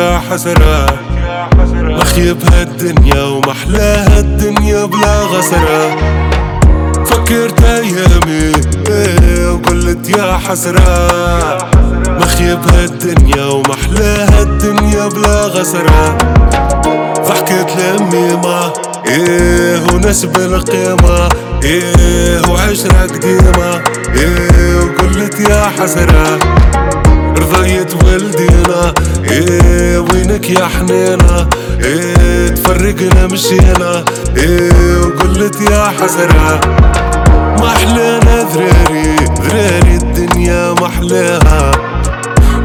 حسرة. مخيب هالدنيا ومحلاها الدنيا بلا غسرة. فكرت ايامي وقلت يا حسرة. مخيب هالدنيا ومحلاها الدنيا بلا غسرة. فحكيت لأمي ما إيه ونسب القيمة. إيه وعشرة قديمة. إيه وقلت يا حسرة. وينك يا حنينة. إيه تفرقنا مشينا. إيه وقلت يا حسرة ما احلانا ذراري. ذراري الدنيا ما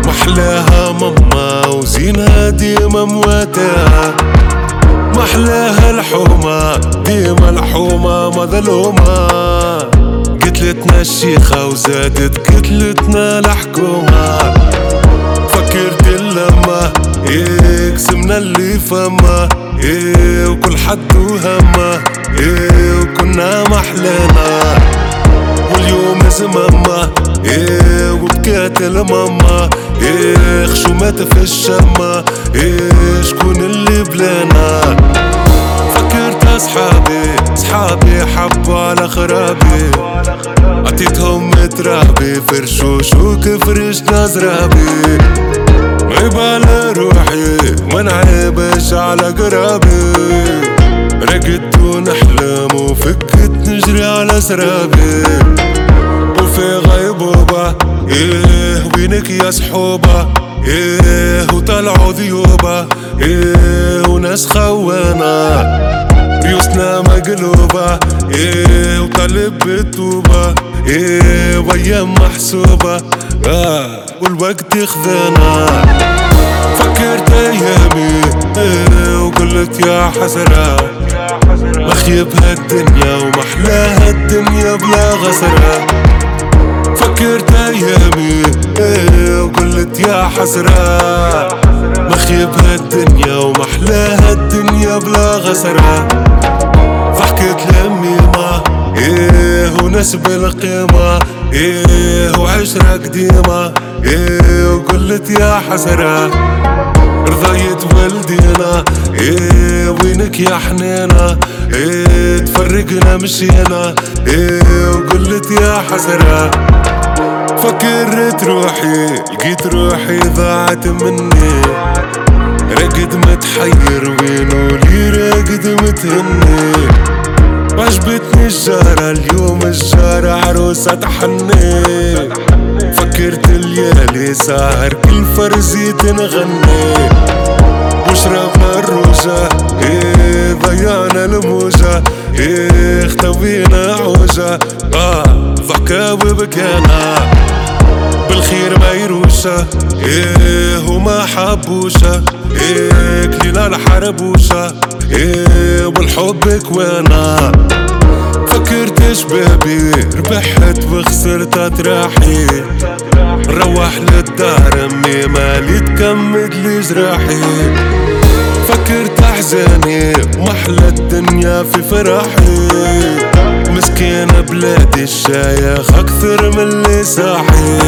احلاها ماما وزينها ديما مواتاها. ما احلاها الحومة. ديما الحومة مظلومة قتلتنا الشيخة وزادت قتلتنا الحكومة. إيه قسمنا اللي فما. إيه وكل حد وهمه إيه وكنا محلانا. واليوم زمامة. إيه وبكات الماما. إيه خشومات في الشمة إيه شكون اللي بلانا. فكرت أصحابي. أصحابي حبوا على خرابي. عطيتهم ترابي. فرشوش وكفرشنا زرابي عيب على روحي ما نعيبش على قرابي. رقدت ونحلم وفكت نجري على سرابي. وفي غيبوبة إيه وينك يا صحوبة؟ إيه وطلعوا ذيوبة إيه وناس خوانة ريوسنا مقلوبة. إيه وطالب بالتوبة إيه وايام محسوبة. آه والوقت خذانا فكرت أيامي إيه وقلت يا حسرة. مخيب هالدنيا ومحلاها الدنيا بلا غسرة. فكرت أيامي إيه وقلت يا حسرة. مخيب هالدنيا ومحلاها الدنيا بلا غسرة. لامي ما إيه ونسب القيمة. إيه وعشرة قديمة إيه وقلت يا حسرة رضيت ولدينا إيه وينك يا حنينة؟ إيه تفرقنا مشينا. إيه وقلت يا حسرة فكرت روحي لقيت روحي ضاعت مني. رقد متحير وينو لي راقد متهني. الجارة عروسة تحني فكرت الليالي ساهر كل فرزي تنغني. وشربنا الروجة إيه ضيعنا الموجة. إيه اختوينا عوجة. آه ضحكة وبكينا بالخير ما يروشة إيه وما حبوشة. إيه كلينا الحربوشة. إيه والحب كوانا. فكرت شبابي ربحت وخسرت تراحي روح للدار أمي مالي تكمد لي جراحي. فكرت أحزاني محلى الدنيا في فرحي. مسكين بلادي الشايخ أكثر من اللي صاحي.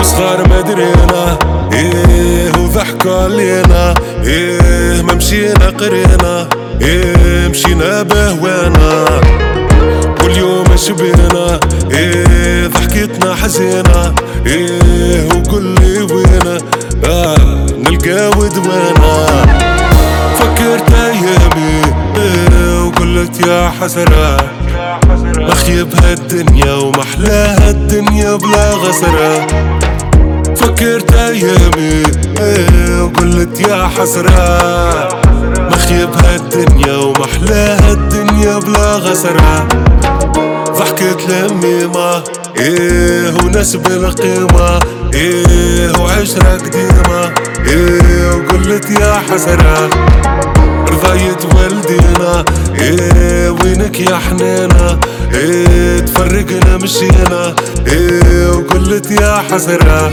وصغار مدرينا إيه وضحكوا علينا. إيه ما مشينا قرينا. إيه مشينا بهوانا. واليوم شبينا إيه ضحكتنا حزينة إيه لي وينا آه نلقى ودوانا فكرت أيامي إيه وقلت يا حسرة مخيب هالدنيا ومحلاها الدنيا بلا غسرة. فكرت أيامي إيه وقلت يا حسرة. مخيب هالدنيا ومحلاها الدنيا بلا غسرة ضحكت لامي ما إيه ونسب القيمة إيه وعشرة قديمة. إيه وقلت يا حسرة. رضيت ولدينا إيه وينك يا حنينة. إيه تفرقنا مشينا. إيه وقلت يا حسرة.